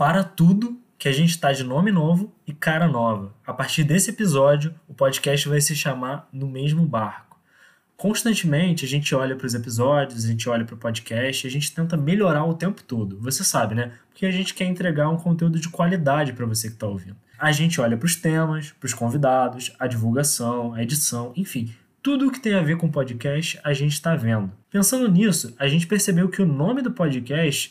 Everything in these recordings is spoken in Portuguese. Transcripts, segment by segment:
Para tudo que a gente está de nome novo e cara nova. A partir desse episódio, o podcast vai se chamar No Mesmo Barco. Constantemente a gente olha para os episódios, a gente olha para o podcast, a gente tenta melhorar o tempo todo. Você sabe, né? Porque a gente quer entregar um conteúdo de qualidade para você que está ouvindo. A gente olha para os temas, para os convidados, a divulgação, a edição, enfim, tudo o que tem a ver com podcast a gente está vendo. Pensando nisso, a gente percebeu que o nome do podcast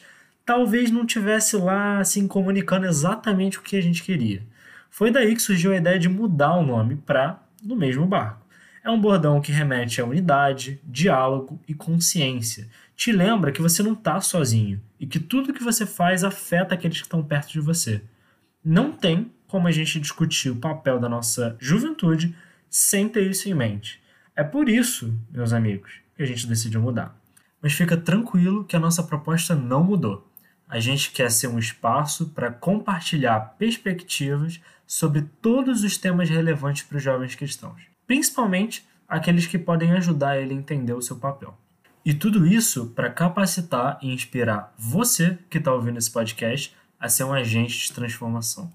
talvez não tivesse lá assim comunicando exatamente o que a gente queria. Foi daí que surgiu a ideia de mudar o nome para No Mesmo Barco. É um bordão que remete a unidade, diálogo e consciência. Te lembra que você não está sozinho e que tudo que você faz afeta aqueles que estão perto de você. Não tem como a gente discutir o papel da nossa juventude sem ter isso em mente. É por isso, meus amigos, que a gente decidiu mudar. Mas fica tranquilo que a nossa proposta não mudou a gente quer ser um espaço para compartilhar perspectivas sobre todos os temas relevantes para os jovens cristãos, principalmente aqueles que podem ajudar ele a entender o seu papel. E tudo isso para capacitar e inspirar você que está ouvindo esse podcast a ser um agente de transformação.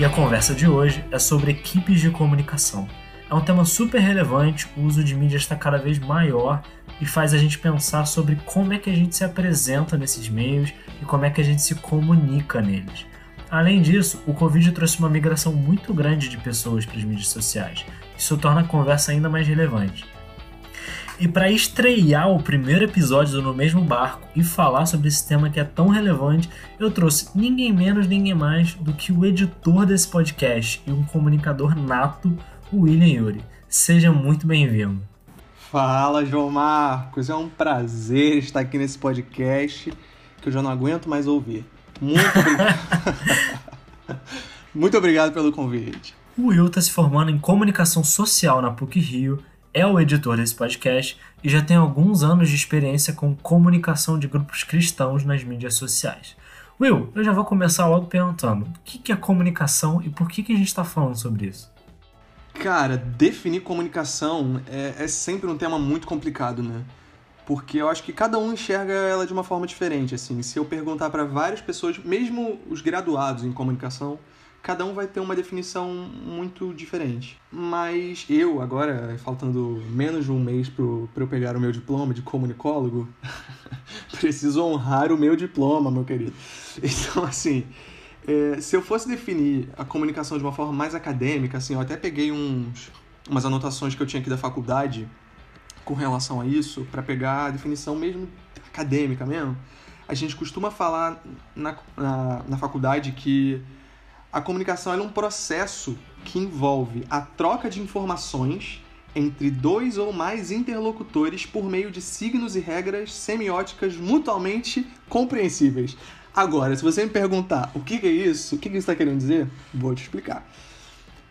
E a conversa de hoje é sobre equipes de comunicação. É um tema super relevante, o uso de mídia está cada vez maior e faz a gente pensar sobre como é que a gente se apresenta nesses meios e como é que a gente se comunica neles. Além disso, o Covid trouxe uma migração muito grande de pessoas para as mídias sociais. Isso torna a conversa ainda mais relevante. E para estrear o primeiro episódio do No Mesmo Barco e falar sobre esse tema que é tão relevante, eu trouxe ninguém menos, ninguém mais do que o editor desse podcast e um comunicador nato, o William Yuri. Seja muito bem-vindo. Fala, João Marcos. É um prazer estar aqui nesse podcast que eu já não aguento mais ouvir. Muito obrigado. muito obrigado pelo convite. O Will está se formando em comunicação social na PUC Rio é o editor desse podcast e já tem alguns anos de experiência com comunicação de grupos cristãos nas mídias sociais. Will, eu já vou começar logo perguntando: o que é comunicação e por que a gente está falando sobre isso? Cara, definir comunicação é, é sempre um tema muito complicado, né? Porque eu acho que cada um enxerga ela de uma forma diferente. Assim, se eu perguntar para várias pessoas, mesmo os graduados em comunicação, cada um vai ter uma definição muito diferente. Mas eu, agora, faltando menos de um mês para eu pegar o meu diploma de comunicólogo, preciso honrar o meu diploma, meu querido. Então, assim, é, se eu fosse definir a comunicação de uma forma mais acadêmica, assim, eu até peguei uns, umas anotações que eu tinha aqui da faculdade com relação a isso, para pegar a definição mesmo acadêmica mesmo. A gente costuma falar na, na, na faculdade que a comunicação é um processo que envolve a troca de informações entre dois ou mais interlocutores por meio de signos e regras semióticas mutuamente compreensíveis. Agora, se você me perguntar o que é isso, o que isso está querendo dizer, vou te explicar.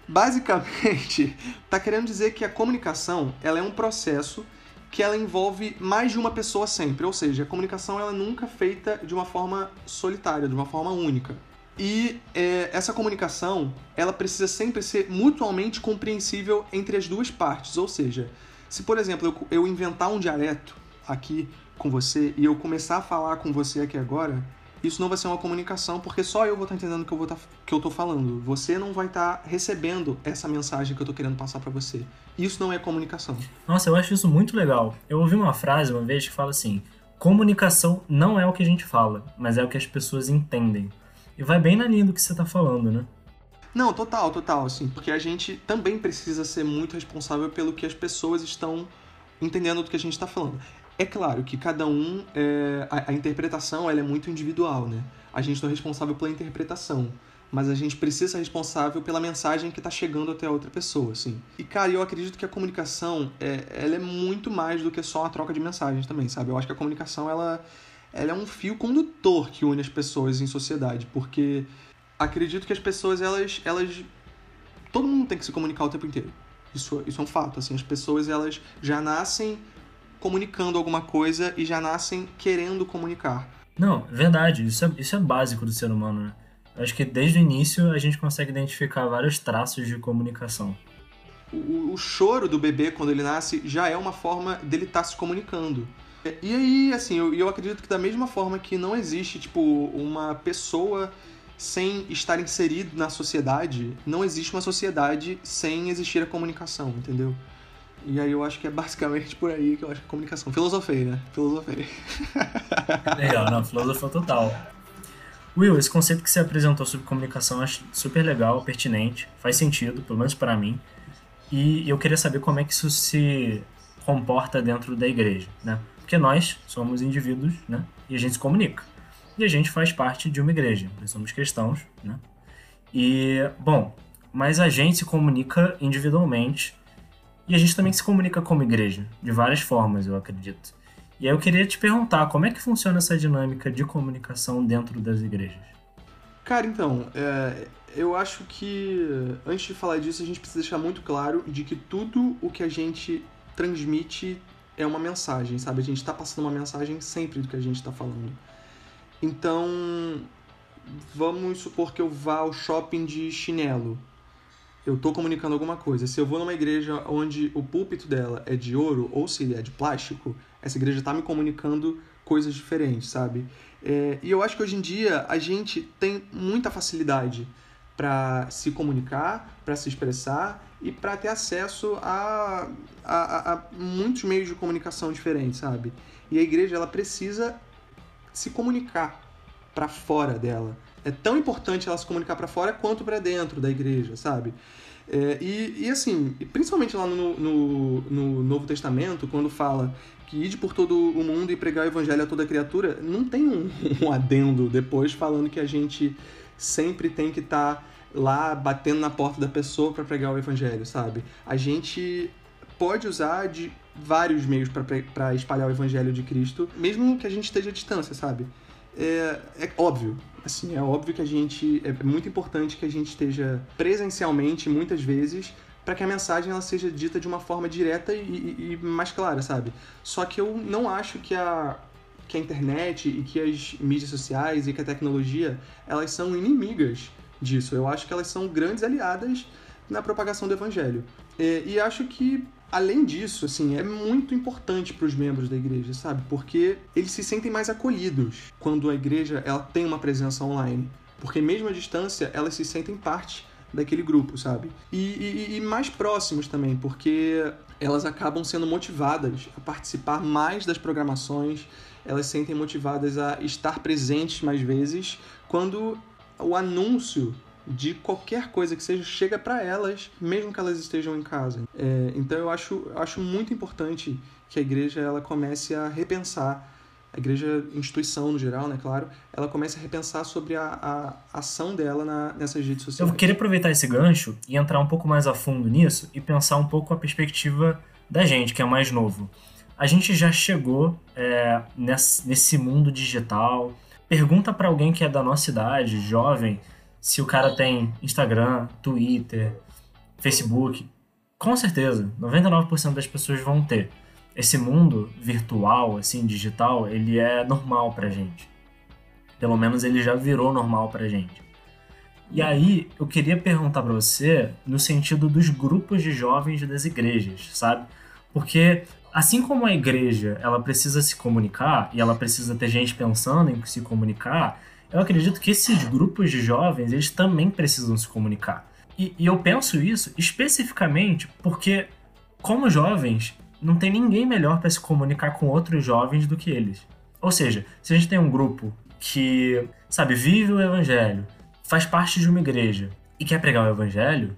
Basicamente, está querendo dizer que a comunicação ela é um processo que ela envolve mais de uma pessoa sempre, ou seja, a comunicação ela é nunca feita de uma forma solitária, de uma forma única. E é, essa comunicação, ela precisa sempre ser mutuamente compreensível entre as duas partes. Ou seja, se por exemplo eu, eu inventar um dialeto aqui com você e eu começar a falar com você aqui agora, isso não vai ser uma comunicação, porque só eu vou estar entendendo o que eu, vou tá, que eu tô falando. Você não vai estar tá recebendo essa mensagem que eu tô querendo passar para você. Isso não é comunicação. Nossa, eu acho isso muito legal. Eu ouvi uma frase uma vez que fala assim: comunicação não é o que a gente fala, mas é o que as pessoas entendem. E vai bem na linha do que você tá falando, né? Não, total, total, assim, porque a gente também precisa ser muito responsável pelo que as pessoas estão entendendo do que a gente está falando. É claro que cada um, é, a, a, interpretação ela é muito individual, né? A gente não é responsável pela interpretação, mas a gente precisa ser responsável pela mensagem que está chegando até a outra pessoa, assim. E, cara, eu acredito que a comunicação, é, ela é muito mais do que só a troca de mensagens também, sabe? Eu acho que a comunicação, ela ela é um fio condutor que une as pessoas em sociedade, porque acredito que as pessoas, elas, elas todo mundo tem que se comunicar o tempo inteiro. Isso, isso é um fato, assim, as pessoas, elas já nascem comunicando alguma coisa e já nascem querendo comunicar. Não, verdade, isso é, isso é básico do ser humano, né? Eu acho que desde o início a gente consegue identificar vários traços de comunicação. o, o choro do bebê quando ele nasce já é uma forma dele estar tá se comunicando. E aí, assim, eu, eu acredito que da mesma forma que não existe, tipo, uma pessoa sem estar inserido na sociedade, não existe uma sociedade sem existir a comunicação, entendeu? E aí eu acho que é basicamente por aí que eu acho que é comunicação. Filosofei, né? Filosofei. Legal, não, filosofia total. Will, esse conceito que você apresentou sobre comunicação eu acho super legal, pertinente, faz sentido, pelo menos para mim. E eu queria saber como é que isso se comporta dentro da igreja, né? Porque nós somos indivíduos, né? E a gente se comunica. E a gente faz parte de uma igreja. Nós somos cristãos, né? E, bom, mas a gente se comunica individualmente e a gente também se comunica como igreja, de várias formas, eu acredito. E aí eu queria te perguntar, como é que funciona essa dinâmica de comunicação dentro das igrejas? Cara, então, é, eu acho que antes de falar disso, a gente precisa deixar muito claro de que tudo o que a gente transmite é uma mensagem, sabe? A gente está passando uma mensagem sempre do que a gente está falando. Então, vamos supor que eu vá ao shopping de chinelo. Eu estou comunicando alguma coisa. Se eu vou numa igreja onde o púlpito dela é de ouro ou se é de plástico, essa igreja está me comunicando coisas diferentes, sabe? É, e eu acho que hoje em dia a gente tem muita facilidade para se comunicar, para se expressar e para ter acesso a, a, a, muitos meios de comunicação diferentes, sabe? E a igreja ela precisa se comunicar para fora dela. É tão importante ela se comunicar para fora quanto para dentro da igreja, sabe? É, e, e assim, principalmente lá no, no, no Novo Testamento, quando fala que ide por todo o mundo e pregar o evangelho a toda criatura, não tem um, um adendo depois falando que a gente sempre tem que estar tá lá batendo na porta da pessoa para pregar o evangelho, sabe? A gente pode usar de vários meios para espalhar o evangelho de Cristo, mesmo que a gente esteja à distância, sabe? É, é óbvio, assim, é óbvio que a gente é muito importante que a gente esteja presencialmente muitas vezes para que a mensagem ela seja dita de uma forma direta e, e, e, mais clara, sabe? Só que eu não acho que a que a internet e que as mídias sociais e que a tecnologia elas são inimigas disso. Eu acho que elas são grandes aliadas na propagação do evangelho. E, e acho que além disso, assim, é muito importante para os membros da igreja, sabe? Porque eles se sentem mais acolhidos quando a igreja ela tem uma presença online. Porque mesmo à distância, elas se sentem parte daquele grupo, sabe? E, e, e mais próximos também, porque elas acabam sendo motivadas a participar mais das programações, elas se sentem motivadas a estar presentes mais vezes quando o anúncio de qualquer coisa que seja chega para elas, mesmo que elas estejam em casa. É, então eu acho, acho muito importante que a igreja ela comece a repensar a igreja instituição no geral, né, claro, ela comece a repensar sobre a, a ação dela na, nessas redes sociais. Eu queria aproveitar esse gancho e entrar um pouco mais a fundo nisso e pensar um pouco a perspectiva da gente, que é mais novo. A gente já chegou é, nesse, nesse mundo digital, Pergunta para alguém que é da nossa idade, jovem, se o cara tem Instagram, Twitter, Facebook. Com certeza, 99% das pessoas vão ter. Esse mundo virtual, assim, digital, ele é normal pra gente. Pelo menos ele já virou normal pra gente. E aí, eu queria perguntar para você no sentido dos grupos de jovens das igrejas, sabe? Porque assim como a igreja ela precisa se comunicar e ela precisa ter gente pensando em se comunicar, eu acredito que esses grupos de jovens eles também precisam se comunicar. E, e eu penso isso especificamente porque, como jovens, não tem ninguém melhor para se comunicar com outros jovens do que eles. Ou seja, se a gente tem um grupo que, sabe, vive o evangelho, faz parte de uma igreja e quer pregar o evangelho,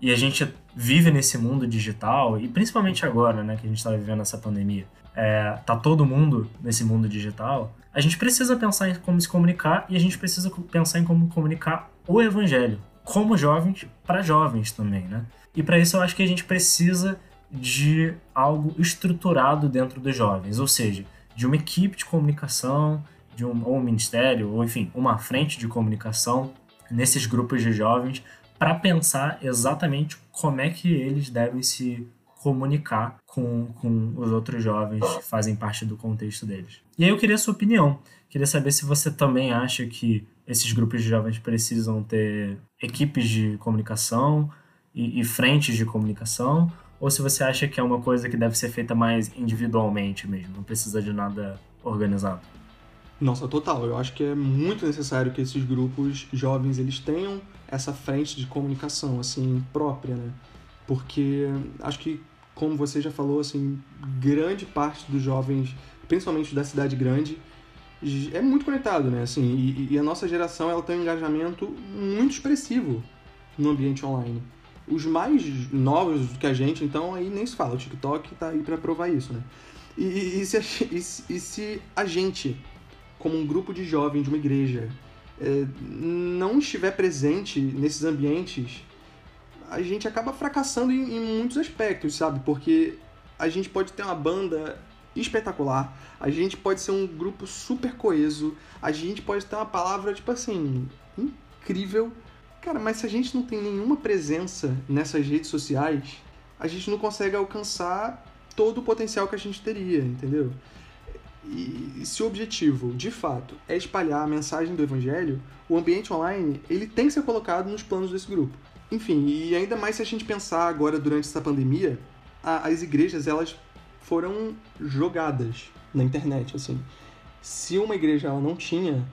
e a gente vive nesse mundo digital, e principalmente agora, né, que a gente está vivendo essa pandemia, é, tá todo mundo nesse mundo digital, a gente precisa pensar em como se comunicar e a gente precisa pensar em como comunicar o evangelho, como jovens para jovens também, né? E para isso eu acho que a gente precisa de algo estruturado dentro dos jovens, ou seja, de uma equipe de comunicação, de um, ou um ministério, ou enfim, uma frente de comunicação nesses grupos de jovens para pensar exatamente como é que eles devem se comunicar com, com os outros jovens que fazem parte do contexto deles. E aí eu queria a sua opinião. Queria saber se você também acha que esses grupos de jovens precisam ter equipes de comunicação e, e frentes de comunicação, ou se você acha que é uma coisa que deve ser feita mais individualmente mesmo, não precisa de nada organizado. Nossa, total. Eu acho que é muito necessário que esses grupos jovens eles tenham essa frente de comunicação assim própria, né? Porque acho que como você já falou, assim, grande parte dos jovens, principalmente da cidade grande, é muito conectado, né? Assim, e, e a nossa geração ela tem um engajamento muito expressivo no ambiente online. Os mais novos do que a gente, então, aí nem se fala. O TikTok tá aí para provar isso, né? E, e, se e, se a gente, como um grupo de jovens de uma igreja, é, não estiver presente nesses ambientes, a gente acaba fracassando em, em muitos aspectos, sabe? Porque a gente pode ter uma banda espetacular, a gente pode ser um grupo super coeso, a gente pode ter uma palavra, tipo assim, incrível. Cara, mas se a gente não tem nenhuma presença nessas redes sociais, a gente não consegue alcançar todo o potencial que a gente teria, entendeu? E se o objetivo, de fato, é espalhar a mensagem do evangelho, o ambiente online, ele tem que ser colocado nos planos desse grupo. Enfim, e ainda mais se a gente pensar agora durante essa pandemia, a, as igrejas, elas foram jogadas na internet, assim. Se uma igreja ela não tinha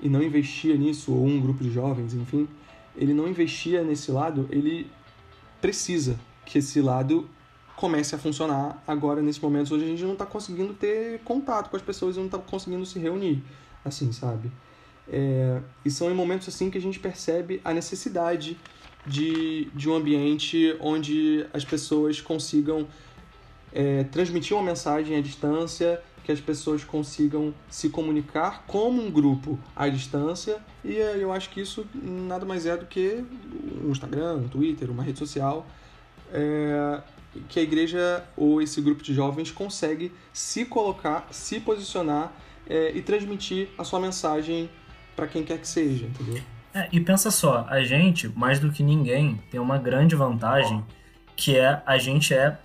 e não investia nisso, ou um grupo de jovens, enfim, ele não investia nesse lado, ele precisa que esse lado comece a funcionar agora, nesse momento, onde a gente não está conseguindo ter contato com as pessoas e não está conseguindo se reunir, assim, sabe? É, e são em momentos assim que a gente percebe a necessidade de, de um ambiente onde as pessoas consigam é, transmitir uma mensagem à distância, que as pessoas consigam se comunicar como um grupo à distância, e é, eu acho que isso nada mais é do que um Instagram, um Twitter, uma rede social, é, que a igreja ou esse grupo de jovens consegue se colocar, se posicionar é, e transmitir a sua mensagem para quem quer que seja, entendeu? É, e pensa só, a gente, mais do que ninguém, tem uma grande vantagem, que é a gente é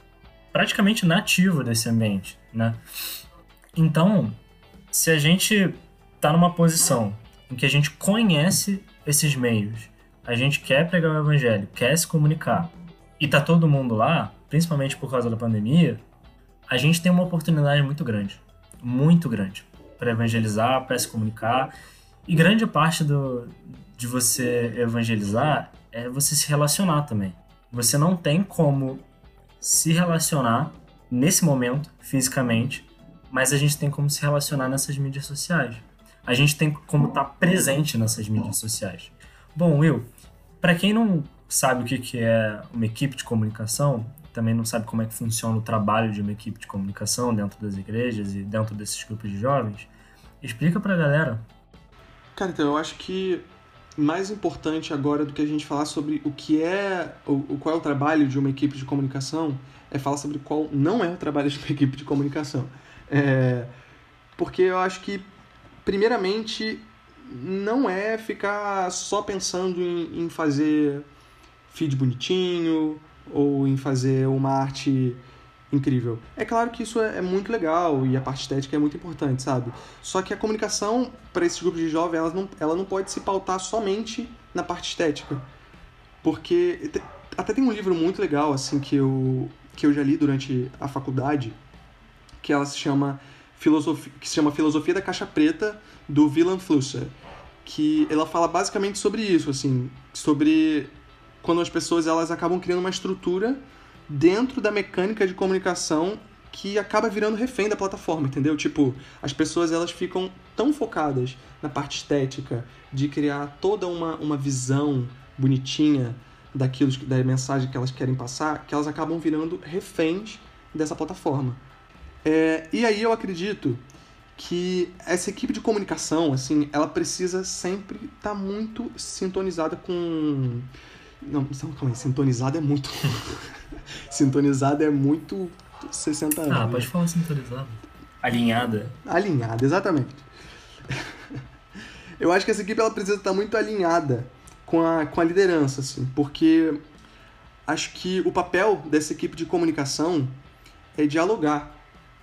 praticamente nativo desse ambiente, né? Então, se a gente está numa posição em que a gente conhece esses meios, a gente quer pregar o evangelho, quer se comunicar, e tá todo mundo lá, principalmente por causa da pandemia, a gente tem uma oportunidade muito grande, muito grande, para evangelizar, para se comunicar. E grande parte do, de você evangelizar é você se relacionar também. Você não tem como se relacionar nesse momento, fisicamente, mas a gente tem como se relacionar nessas mídias sociais. A gente tem como estar tá presente nessas mídias sociais. Bom, Will, para quem não sabe o que é uma equipe de comunicação, também não sabe como é que funciona o trabalho de uma equipe de comunicação dentro das igrejas e dentro desses grupos de jovens, explica para a galera. Cara, então eu acho que mais importante agora do que a gente falar sobre o que é, o, qual é o trabalho de uma equipe de comunicação, é falar sobre qual não é o trabalho de uma equipe de comunicação. É, porque eu acho que, primeiramente, não é ficar só pensando em, em fazer feed bonitinho ou em fazer uma arte incrível. É claro que isso é, é, muito legal e a parte estética é muito importante, sabe? Só que a comunicação para esses grupos de jovens, ela não, ela não pode se pautar somente na parte estética. Porque até tem um livro muito legal assim que eu que eu já li durante a faculdade, que ela se chama filosofia, que se chama Filosofia da Caixa Preta do Wilhelm Flusser, que ela fala basicamente sobre isso, assim, sobre quando as pessoas elas acabam criando uma estrutura dentro da mecânica de comunicação que acaba virando refém da plataforma, entendeu? Tipo, as pessoas elas ficam tão focadas na parte estética de criar toda uma, uma visão bonitinha daquilo da mensagem que elas querem passar, que elas acabam virando reféns dessa plataforma. É, e aí eu acredito que essa equipe de comunicação, assim, ela precisa sempre estar tá muito sintonizada com não, calma aí, sintonizada é muito. sintonizada é muito 60 anos. Ah, pode falar sintonizada. Alinhada. Alinhada, exatamente. Eu acho que essa equipe ela precisa estar muito alinhada com a, com a liderança, assim, porque acho que o papel dessa equipe de comunicação é dialogar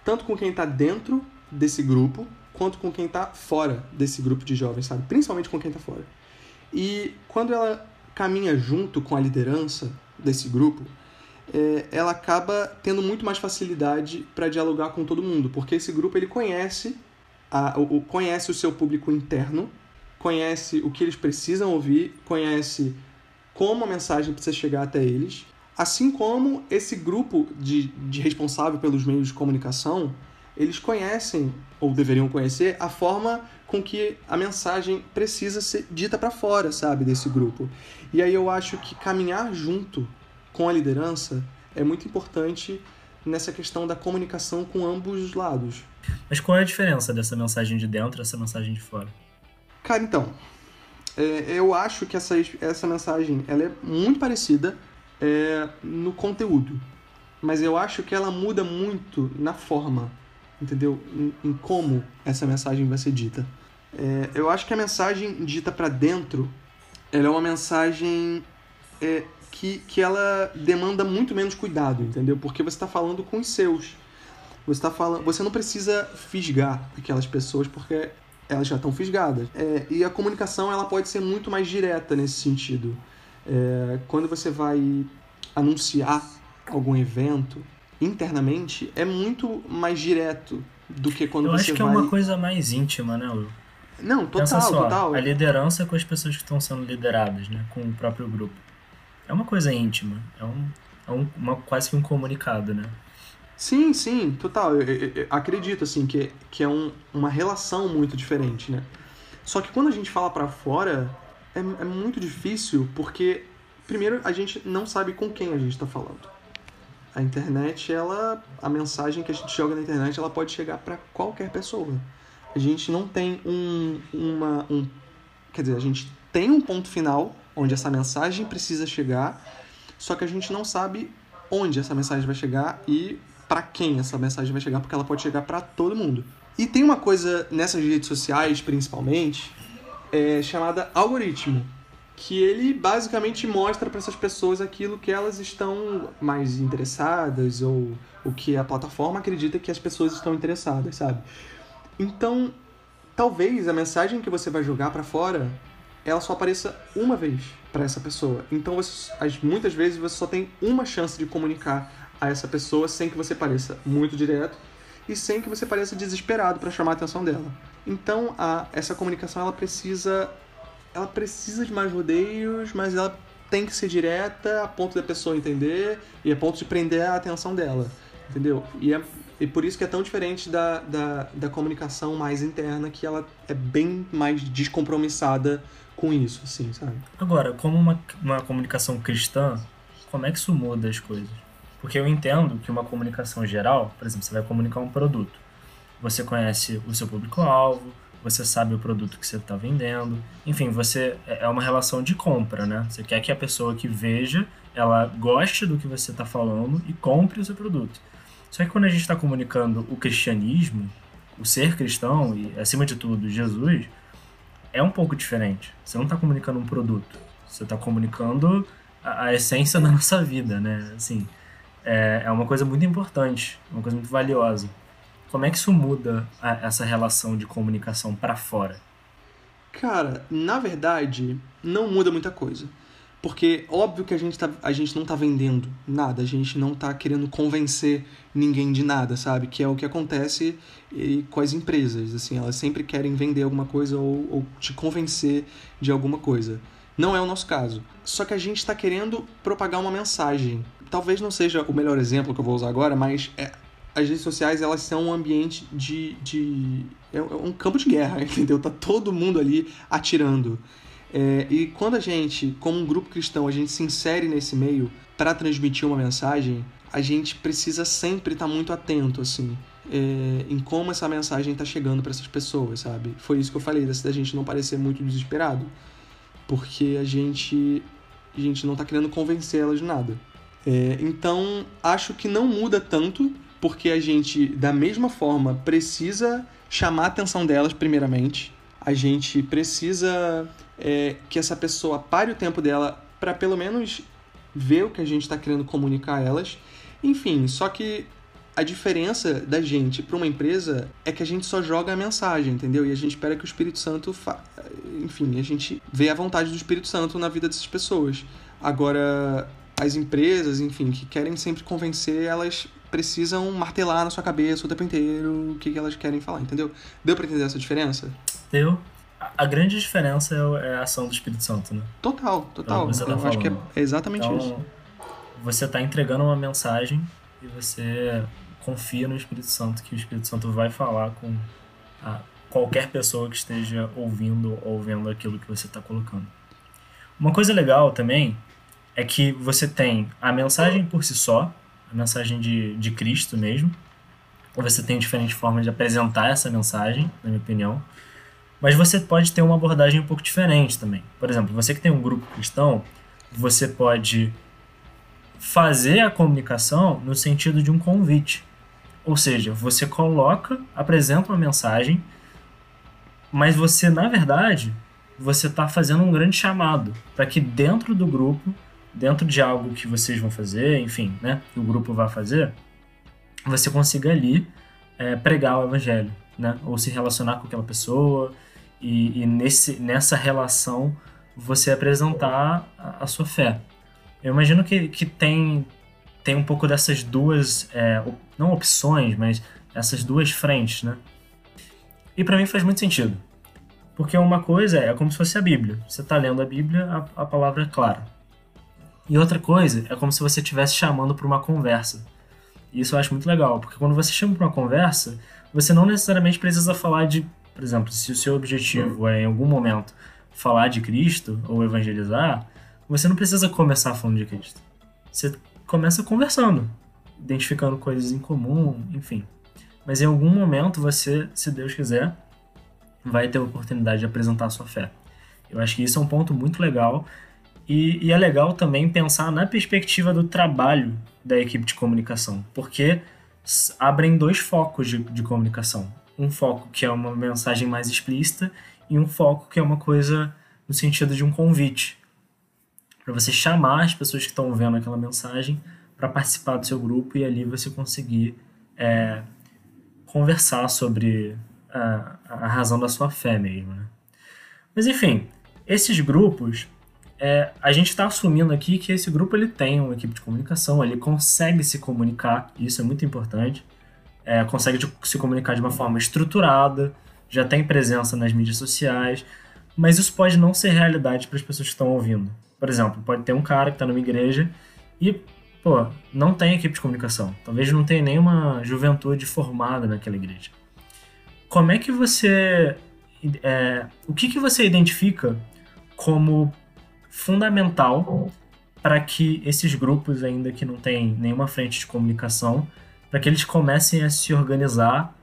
tanto com quem está dentro desse grupo quanto com quem está fora desse grupo de jovens, sabe? Principalmente com quem está fora. E quando ela caminha junto com a liderança, desse grupo, é, ela acaba tendo muito mais facilidade para dialogar com todo mundo, porque esse grupo ele conhece, a, o, conhece o seu público interno, conhece o que eles precisam ouvir, conhece como a mensagem precisa chegar até eles, assim como esse grupo de, de responsável pelos meios de comunicação, eles conhecem, ou deveriam conhecer, a forma com que a mensagem precisa ser dita para fora, sabe, desse grupo. E aí eu acho que caminhar junto com a liderança é muito importante nessa questão da comunicação com ambos os lados. Mas qual é a diferença dessa mensagem de dentro e essa mensagem de fora? Cara, então, é, eu acho que essa, essa mensagem ela é muito parecida é, no conteúdo, mas eu acho que ela muda muito na forma, entendeu? Em, em como essa mensagem vai ser dita. É, eu acho que a mensagem dita para dentro, ela é uma mensagem é, que, que ela demanda muito menos cuidado, entendeu? Porque você está falando com os seus. Você tá falando, você não precisa fisgar aquelas pessoas porque elas já estão fisgadas. É, e a comunicação ela pode ser muito mais direta nesse sentido. É, quando você vai anunciar algum evento internamente, é muito mais direto do que quando Eu você acho que vai... é uma coisa mais íntima, né, Will? Não, total, Pensa só, total. A liderança com as pessoas que estão sendo lideradas, né? Com o próprio grupo. É uma coisa íntima. É, um, é um, uma, quase que um comunicado, né? Sim, sim, total. Eu, eu, eu acredito, assim, que, que é um, uma relação muito diferente, né? Só que quando a gente fala para fora, é, é muito difícil, porque, primeiro, a gente não sabe com quem a gente tá falando. A internet, ela... A mensagem que a gente joga na internet, ela pode chegar para qualquer pessoa. A gente não tem um, uma... Um, quer dizer, a gente tem um ponto final onde essa mensagem precisa chegar, só que a gente não sabe onde essa mensagem vai chegar e para quem essa mensagem vai chegar, porque ela pode chegar para todo mundo. E tem uma coisa nessas redes sociais, principalmente, é, chamada algoritmo, que ele basicamente mostra para essas pessoas aquilo que elas estão mais interessadas ou o que a plataforma acredita que as pessoas estão interessadas, sabe? Então, talvez a mensagem que você vai jogar para fora ela só apareça uma vez para essa pessoa. Então, você, muitas vezes você só tem uma chance de comunicar a essa pessoa sem que você pareça muito direto e sem que você pareça desesperado para chamar a atenção dela. Então, a, essa comunicação ela precisa ela precisa de mais rodeios, mas ela tem que ser direta a ponto da pessoa entender e a ponto de prender a atenção dela, entendeu? E, é, e por isso que é tão diferente da, da, da comunicação mais interna, que ela é bem mais descompromissada com isso, assim, sabe? Agora, como uma, uma comunicação cristã, como é que isso muda as coisas? Porque eu entendo que uma comunicação geral, por exemplo, você vai comunicar um produto. Você conhece o seu público-alvo, você sabe o produto que você está vendendo. Enfim, você é, é uma relação de compra, né? Você quer que a pessoa que veja, ela goste do que você está falando e compre o seu produto. Só que quando a gente está comunicando o cristianismo, o ser cristão e, acima de tudo, Jesus, é um pouco diferente. Você não está comunicando um produto, você está comunicando a, a, essência da nossa vida, né? Assim, é, é uma coisa muito importante, uma coisa muito valiosa. Como é que isso muda a, essa relação de comunicação para fora? Cara, na verdade, não muda muita coisa. Porque óbvio que a gente, tá, a gente não tá vendendo nada, a gente não tá querendo convencer ninguém de nada, sabe? Que é o que acontece e, com as empresas, assim, elas sempre querem vender alguma coisa ou, ou te convencer de alguma coisa. Não é o nosso caso. Só que a gente está querendo propagar uma mensagem. Talvez não seja o melhor exemplo que eu vou usar agora, mas é, as redes sociais elas são um ambiente de, de é um campo de guerra, entendeu? Tá todo mundo ali atirando. É, e quando a gente, como um grupo cristão, a gente se insere nesse meio para transmitir uma mensagem, a gente precisa sempre estar tá muito atento, assim, é, em como essa mensagem está chegando para essas pessoas, sabe? Foi isso que eu falei, da gente não parecer muito desesperado, porque a gente, a gente não está querendo convencer elas de nada. É, então, acho que não muda tanto, porque a gente, da mesma forma, precisa chamar a atenção delas, primeiramente. A gente precisa é, que essa pessoa pare o tempo dela para pelo menos ver o que a gente está querendo comunicar a elas. Enfim, só que a diferença da gente para uma empresa é que a gente só joga a mensagem, entendeu? E a gente espera que o Espírito Santo, fa... enfim, a gente vê a vontade do Espírito Santo na vida dessas pessoas. Agora, as empresas, enfim, que querem sempre convencer, elas precisam martelar na sua cabeça o tempo inteiro o que, que elas querem falar, entendeu? Deu pra entender essa diferença? Deu. A grande diferença é, é a ação do Espírito Santo, né? Total, total. Você tá Eu acho que é exatamente então, isso. Você está entregando uma mensagem e você confia no Espírito Santo que o Espírito Santo vai falar com qualquer pessoa que esteja ouvindo ou vendo aquilo que você está colocando. Uma coisa legal também é que você tem a mensagem por si só, a mensagem de, de Cristo mesmo. Ou você tem diferentes formas de apresentar essa mensagem, na minha opinião. Mas você pode ter uma abordagem um pouco diferente também. Por exemplo, você que tem um grupo cristão, você pode fazer a comunicação no sentido de um convite. Ou seja, você coloca, apresenta uma mensagem, mas você, na verdade, você está fazendo um grande chamado para que dentro do grupo dentro de algo que vocês vão fazer, enfim, né, que o grupo vai fazer, você consiga ali é, pregar o evangelho, né, ou se relacionar com aquela pessoa e, e nesse, nessa relação você apresentar a, a, sua fé. Eu imagino que, que tem, tem um pouco dessas duas, é, não opções, mas essas duas frentes, né? E para mim faz muito sentido. Porque uma coisa é, é como se fosse a Bíblia. Você está lendo a Bíblia, a, a palavra é clara. E outra coisa é como se você estivesse chamando para uma conversa. Isso eu acho muito legal, porque quando você chama para uma conversa, você não necessariamente precisa falar de, por exemplo, se o seu objetivo é em algum momento falar de Cristo ou evangelizar, você não precisa começar falando de Cristo. Você começa conversando, identificando coisas em comum, enfim. Mas em algum momento você, se Deus quiser, vai ter a oportunidade de apresentar a sua fé. Eu acho que isso é um ponto muito legal e, e, é legal também pensar na perspectiva do trabalho da equipe de comunicação, porque abrem dois focos de, de comunicação. Um foco que é uma mensagem mais explícita e um foco que é uma coisa no sentido de um convite. Para você chamar as pessoas que estão vendo aquela mensagem para participar do seu grupo e ali você conseguir é, conversar sobre a, a razão da sua fé mesmo. Né? Mas enfim, esses grupos é, a gente está assumindo aqui que esse grupo ele tem uma equipe de comunicação, ele consegue se comunicar, isso é muito importante, é, consegue se comunicar de uma forma estruturada, já tem presença nas mídias sociais, mas isso pode não ser realidade para as pessoas que estão ouvindo. Por exemplo, pode ter um cara que está numa igreja e, pô, não tem equipe de comunicação, talvez não tenha nenhuma juventude formada naquela igreja. Como é que você. É, o que, que você identifica como fundamental para que esses grupos, ainda que não tem nenhuma frente de comunicação, para que eles comecem a se organizar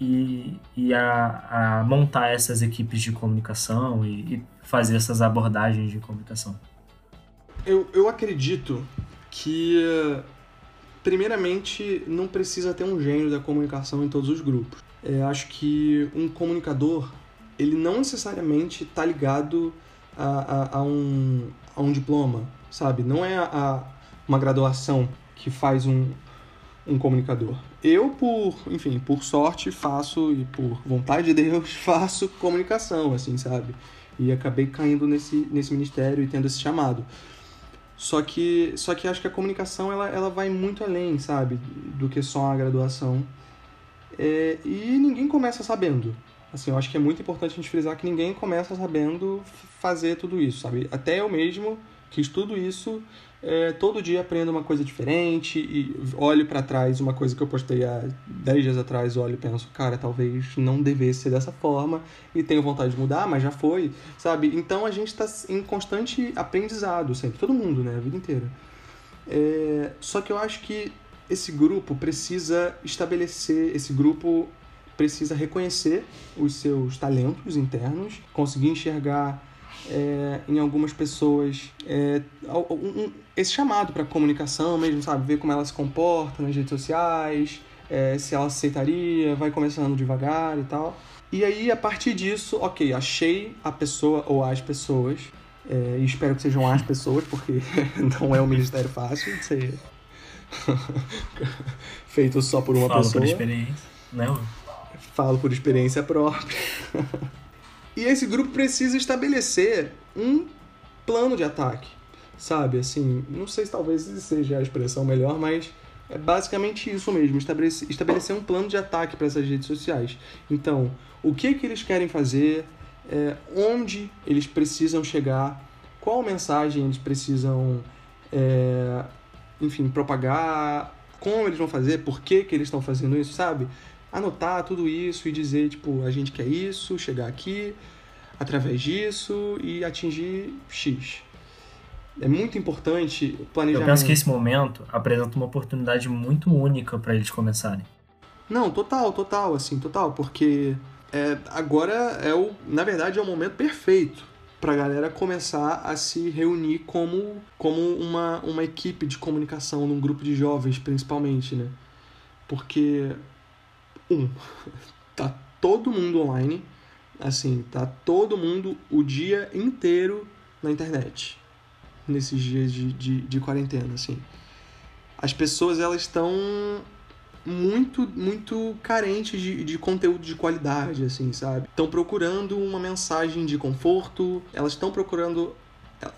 e, e a, a montar essas equipes de comunicação e, e, fazer essas abordagens de comunicação? Eu, eu acredito que, primeiramente, não precisa ter um gênio da comunicação em todos os grupos. É, acho que um comunicador, ele não necessariamente está ligado a, a, a, um, a um diploma, sabe? Não é a, uma graduação que faz um, um comunicador. Eu, por, enfim, por sorte, faço e por vontade de Deus, faço comunicação, assim, sabe? E acabei caindo nesse, nesse ministério e tendo esse chamado. Só que, só que acho que a comunicação ela, ela vai muito além, sabe? Do que só a graduação. É, e ninguém começa sabendo. Assim, eu acho que é muito importante a gente frisar que ninguém começa sabendo fazer tudo isso, sabe? Até eu mesmo fiz tudo isso, é, todo dia aprendo uma coisa diferente e olho para trás uma coisa que eu postei há 10 dias atrás, olho e penso, cara, talvez não devesse ser dessa forma e tenho vontade de mudar, mas já foi, sabe? Então a gente está em constante aprendizado sempre, todo mundo, né? A vida inteira. É, só que eu acho que esse grupo precisa estabelecer, esse grupo precisa reconhecer os seus talentos internos, conseguir enxergar é, em algumas pessoas é, um, esse chamado para comunicação mesmo, sabe? Ver como ela se comporta nas redes sociais, é, se ela aceitaria, vai começando devagar e tal. E aí, a partir disso, ok, achei a pessoa ou as pessoas, é, e espero que sejam as pessoas, porque não é um ministério fácil de ser feito só por uma Falo pessoa. por experiência, não? Falo por experiência própria. e esse grupo precisa estabelecer um plano de ataque. sabe? Assim, não sei se talvez seja a expressão melhor, mas é basicamente isso mesmo, estabelecer, estabelecer um plano de ataque para essas redes sociais. Então, o que, que eles querem fazer, é, onde eles precisam chegar, qual mensagem eles precisam, é, enfim, propagar, como eles vão fazer, por que, que eles estão fazendo isso, sabe? Anotar tudo isso e dizer, tipo, a gente quer isso, chegar aqui através disso e atingir X. É muito importante o planejamento. Eu penso que esse momento apresenta uma oportunidade muito única para eles começarem. Não, total, total, assim, total, porque é, agora é o, na verdade, é o momento perfeito para a galera começar a se reunir como, como uma, uma equipe de comunicação num grupo de jovens, principalmente, né? Porque, um, tá todo mundo online, assim, tá todo mundo o dia inteiro na internet nesses dias de, de, de quarentena, assim. As pessoas, elas estão muito, muito carentes de, de conteúdo de qualidade, assim, sabe? Estão procurando uma mensagem de conforto, elas estão procurando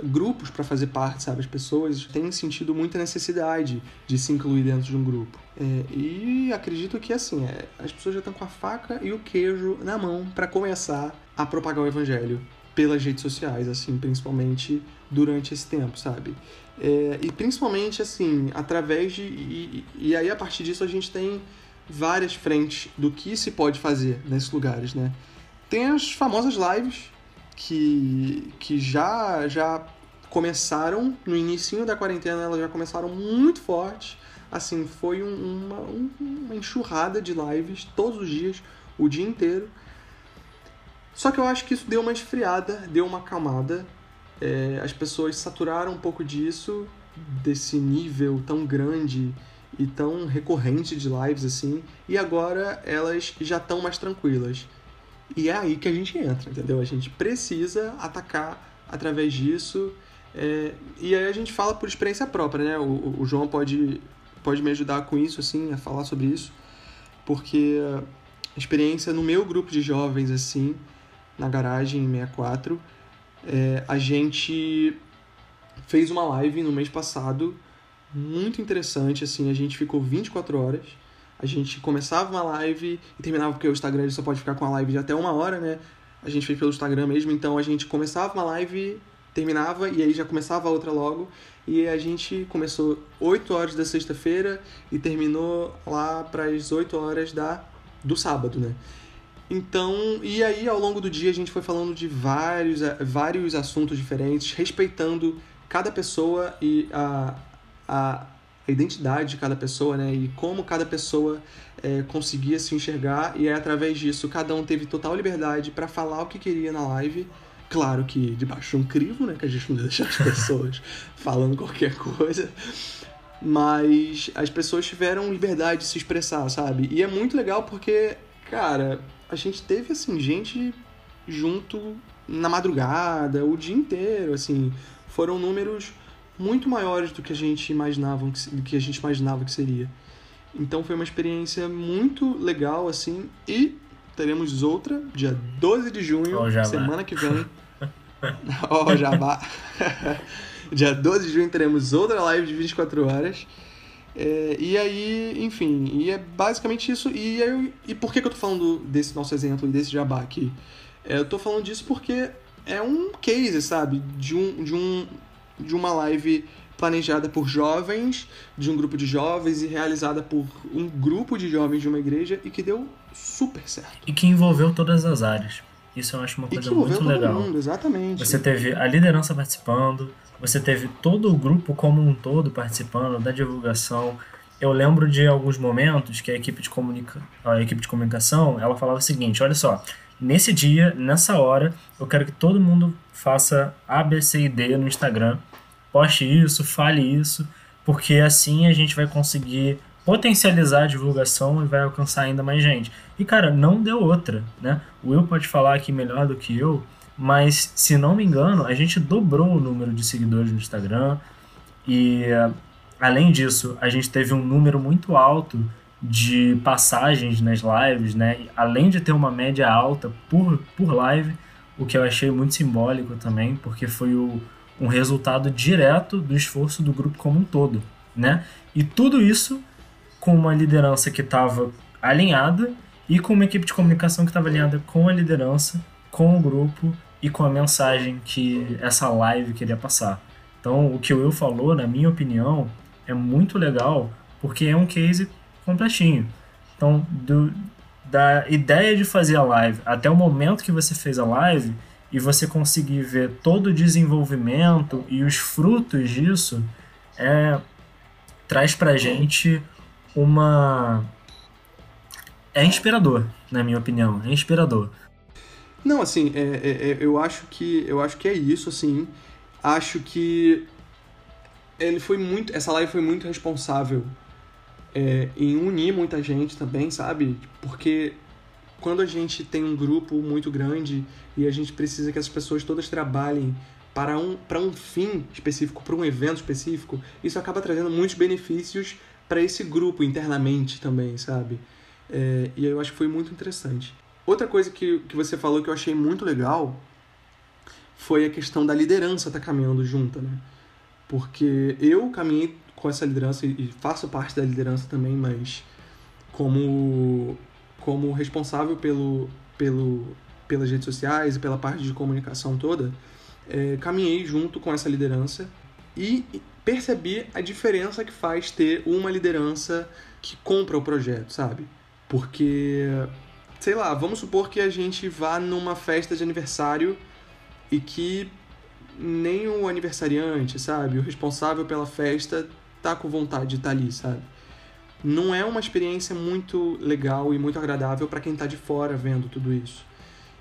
grupos para fazer parte, sabe? As pessoas têm sentido muita necessidade de se incluir dentro de um grupo. É, e acredito que, assim, é, as pessoas já estão com a faca e o queijo na mão para começar a propagar o evangelho pelas redes sociais, assim, principalmente durante esse tempo, sabe? É, e principalmente, assim, através de. E, e aí, a partir disso, a gente tem várias frentes do que se pode fazer nesses lugares, né? Tem as famosas lives que, que já, já começaram no início da quarentena, elas já começaram muito forte. Assim, foi um, uma, uma enxurrada de lives todos os dias, o dia inteiro. Só que eu acho que isso deu uma esfriada, deu uma acalmada. É, as pessoas saturaram um pouco disso, desse nível tão grande e tão recorrente de lives assim, e agora elas já estão mais tranquilas. E é aí que a gente entra, entendeu? A gente precisa atacar através disso. É, e aí a gente fala por experiência própria, né? O, o João pode, pode me ajudar com isso, assim, a falar sobre isso, porque a experiência no meu grupo de jovens, assim, na garagem em 64. É, a gente fez uma live no mês passado, muito interessante, assim, a gente ficou 24 horas. A gente começava uma live e terminava, porque o Instagram só pode ficar com a live de até uma hora, né? A gente fez pelo Instagram mesmo, então a gente começava uma live, terminava e aí já começava a outra logo. E a gente começou 8 horas da sexta-feira e terminou lá para as 8 horas da, do sábado, né? Então, e aí ao longo do dia a gente foi falando de vários, vários assuntos diferentes, respeitando cada pessoa e a, a, a identidade de cada pessoa, né? E como cada pessoa é, conseguia se enxergar, e aí, através disso cada um teve total liberdade para falar o que queria na live. Claro que debaixo de um crivo, né? Que a gente não deixa as pessoas falando qualquer coisa. Mas as pessoas tiveram liberdade de se expressar, sabe? E é muito legal porque, cara, a gente teve, assim, gente junto na madrugada, o dia inteiro, assim. Foram números muito maiores do que a gente imaginava que, que a gente imaginava que seria. Então foi uma experiência muito legal, assim, e teremos outra, dia 12 de junho, oh, semana que vem. Ó, oh, jabá. dia 12 de junho teremos outra live de 24 horas. É, e aí, enfim, e é basicamente isso. E, eu, e por que, que eu tô falando desse nosso exemplo e desse jabá aqui? É, eu tô falando disso porque é um case, sabe? De, um, de, um, de uma live planejada por jovens, de um grupo de jovens e realizada por um grupo de jovens de uma igreja e que deu super certo. E que envolveu todas as áreas. Isso eu acho uma coisa muito legal. Mundo, exatamente. Você teve a liderança participando, você teve todo o grupo como um todo participando da divulgação. Eu lembro de alguns momentos que a equipe de, comunica... a equipe de comunicação ela falava o seguinte: olha só, nesse dia, nessa hora, eu quero que todo mundo faça A, B, C e D no Instagram, poste isso, fale isso, porque assim a gente vai conseguir potencializar a divulgação e vai alcançar ainda mais gente. E cara, não deu outra, né? O Will pode falar aqui melhor do que eu, mas se não me engano, a gente dobrou o número de seguidores no Instagram e além disso, a gente teve um número muito alto de passagens nas lives, né? Além de ter uma média alta por, por live, o que eu achei muito simbólico também, porque foi o, um resultado direto do esforço do grupo como um todo, né? E tudo isso com uma liderança que estava alinhada e com uma equipe de comunicação que estava alinhada com a liderança, com o grupo e com a mensagem que essa live queria passar. Então, o que o Will falou, na minha opinião, é muito legal porque é um case completinho. Então, do, da ideia de fazer a live até o momento que você fez a live e você conseguir ver todo o desenvolvimento e os frutos disso, é, traz pra gente uma. É inspirador, na minha opinião. É inspirador. Não, assim, é, é, é, eu acho que eu acho que é isso, assim. Acho que ele foi muito, essa live foi muito responsável é, em unir muita gente também, sabe? Porque quando a gente tem um grupo muito grande e a gente precisa que as pessoas todas trabalhem para um, para um fim específico, para um evento específico, isso acaba trazendo muitos benefícios para esse grupo internamente também, sabe? É, e eu acho que foi muito interessante. Outra coisa que, que você falou que eu achei muito legal foi a questão da liderança estar tá caminhando junta, né? Porque eu caminhei com essa liderança e faço parte da liderança também, mas como, como responsável pelo, pelo, pelas redes sociais e pela parte de comunicação toda, é, caminhei junto com essa liderança e percebi a diferença que faz ter uma liderança que compra o projeto, sabe? Porque sei lá, vamos supor que a gente vá numa festa de aniversário e que nem o aniversariante, sabe, o responsável pela festa tá com vontade de estar tá ali, sabe? Não é uma experiência muito legal e muito agradável para quem está de fora vendo tudo isso.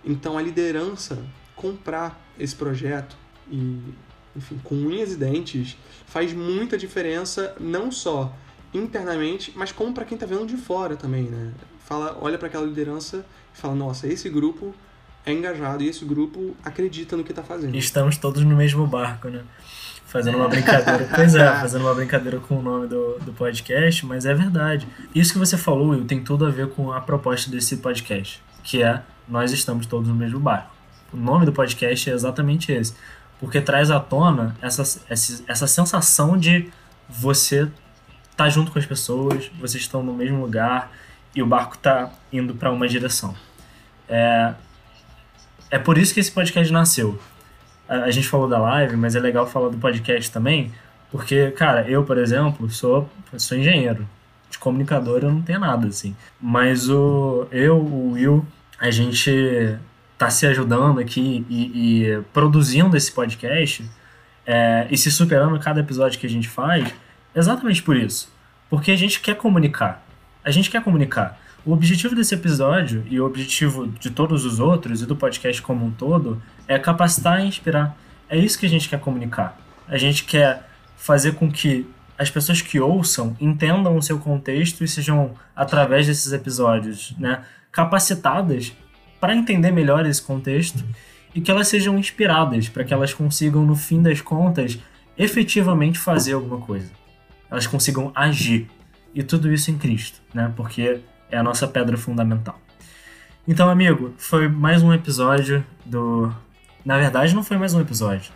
Então a liderança comprar esse projeto e, enfim, com unhas e dentes, faz muita diferença não só internamente, mas como para quem está vendo de fora também, né? fala, olha para aquela liderança e fala: nossa, esse grupo é engajado e esse grupo acredita no que está fazendo. Estamos todos no mesmo barco, né? Fazendo uma brincadeira. pois é, fazendo uma brincadeira com o nome do, do podcast, mas é verdade. Isso que você falou, Will, tem tudo a ver com a proposta desse podcast, que é Nós Estamos Todos no Mesmo Barco. O nome do podcast é exatamente esse, porque traz à tona essa, essa, essa sensação de você estar tá junto com as pessoas, vocês estão no mesmo lugar, e o barco está indo para uma direção. É, é por isso que esse podcast nasceu. A, gente falou da live, mas é legal falar do podcast também, porque, cara, eu, por exemplo, sou, sou engenheiro. De comunicador eu não tenho nada, assim. Mas o, eu, o Will, a gente tá se ajudando aqui e, e produzindo esse podcast é, e se superando cada episódio que a gente faz exatamente por isso. Porque a gente quer comunicar a gente quer comunicar. O objetivo desse episódio e o objetivo de todos os outros e do podcast como um todo é capacitar e inspirar. É isso que a gente quer comunicar. A gente quer fazer com que as pessoas que ouçam entendam o seu contexto e sejam, através desses episódios, né, capacitadas para entender melhor esse contexto e que elas sejam inspiradas para que elas consigam, no fim das contas, efetivamente fazer alguma coisa. Elas consigam agir e tudo isso em Cristo, né? Porque é a nossa pedra fundamental. Então, amigo, foi mais um episódio do. Na verdade, não foi mais um episódio.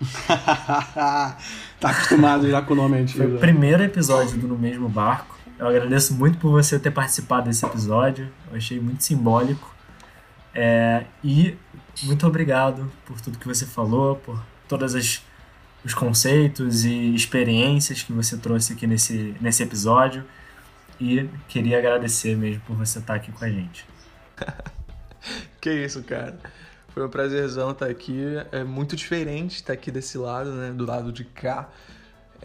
tá acostumado já com o nome antigo. Foi o primeiro episódio do No Mesmo Barco. Eu agradeço muito por você ter participado desse episódio. Eu achei muito simbólico. É... e muito obrigado por tudo que você falou, por todas as os conceitos e experiências que você trouxe aqui nesse, nesse episódio. E queria agradecer mesmo por você estar aqui com a gente. que isso, cara. Foi um prazerzão estar aqui. É muito diferente estar aqui desse lado, né? Do lado de cá.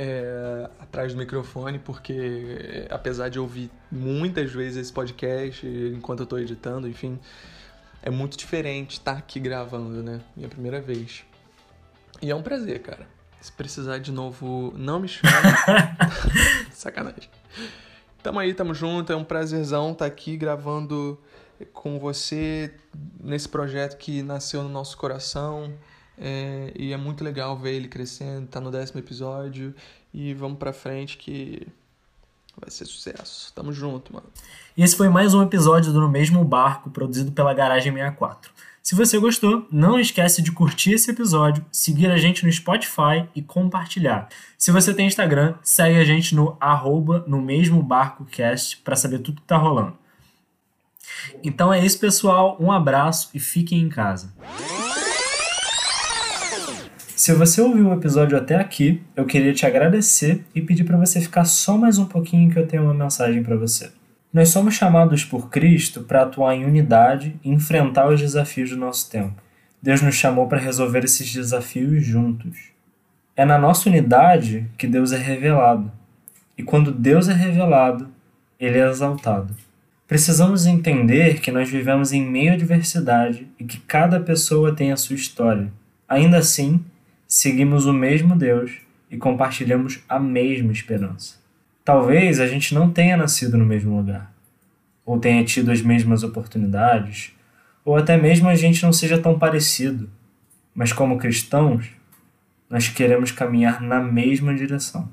É, atrás do microfone, porque apesar de ouvir muitas vezes esse podcast enquanto eu estou editando, enfim, é muito diferente estar aqui gravando, né? Minha primeira vez. E é um prazer, cara. Se precisar de novo, não me chame. Sacanagem. Tamo aí, tamo junto. É um prazerzão estar tá aqui gravando com você nesse projeto que nasceu no nosso coração. É, e é muito legal ver ele crescendo, tá no décimo episódio. E vamos pra frente que Vai ser sucesso. Tamo junto, mano. E esse foi mais um episódio do No Mesmo Barco, produzido pela Garagem 64. Se você gostou, não esquece de curtir esse episódio, seguir a gente no Spotify e compartilhar. Se você tem Instagram, segue a gente no arroba no mesmo barco cast para saber tudo que tá rolando. Então é isso, pessoal. Um abraço e fiquem em casa. Se você ouviu o episódio até aqui, eu queria te agradecer e pedir para você ficar só mais um pouquinho que eu tenho uma mensagem para você. Nós somos chamados por Cristo para atuar em unidade e enfrentar os desafios do nosso tempo. Deus nos chamou para resolver esses desafios juntos. É na nossa unidade que Deus é revelado. E quando Deus é revelado, ele é exaltado. Precisamos entender que nós vivemos em meio à diversidade e que cada pessoa tem a sua história. Ainda assim, seguimos o mesmo Deus e compartilhamos a mesma esperança. Talvez a gente não tenha nascido no mesmo lugar, ou tenha tido as mesmas oportunidades, ou até mesmo a gente não seja tão parecido, mas como cristãos, nós queremos caminhar na mesma direção.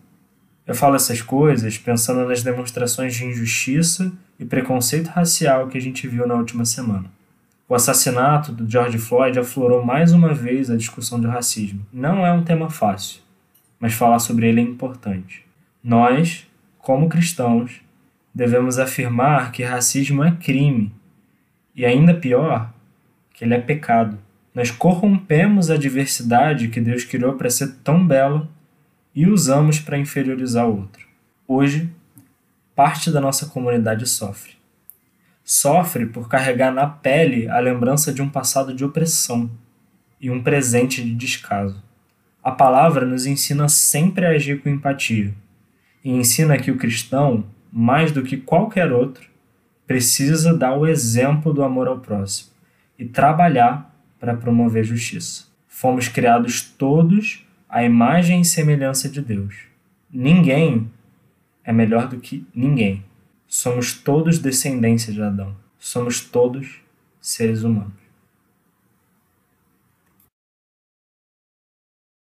Eu falo essas coisas pensando nas demonstrações de injustiça e preconceito racial que a gente viu na última semana. O assassinato do George Floyd aflorou mais uma vez a discussão do racismo. Não é um tema fácil, mas falar sobre ele é importante. Nós, como cristãos, devemos afirmar que racismo é crime e, ainda pior, que ele é pecado. Nós corrompemos a diversidade que Deus criou para ser tão bela e usamos para inferiorizar o outro. Hoje, parte da nossa comunidade sofre sofre por carregar na pele a lembrança de um passado de opressão e um presente de descaso. A palavra nos ensina sempre a agir com empatia e ensina que o cristão, mais do que qualquer outro, precisa dar o exemplo do amor ao próximo e trabalhar para promover justiça. Fomos criados todos à imagem e semelhança de Deus. Ninguém é melhor do que ninguém. Somos todos descendência de Adão. Somos todos seres humanos.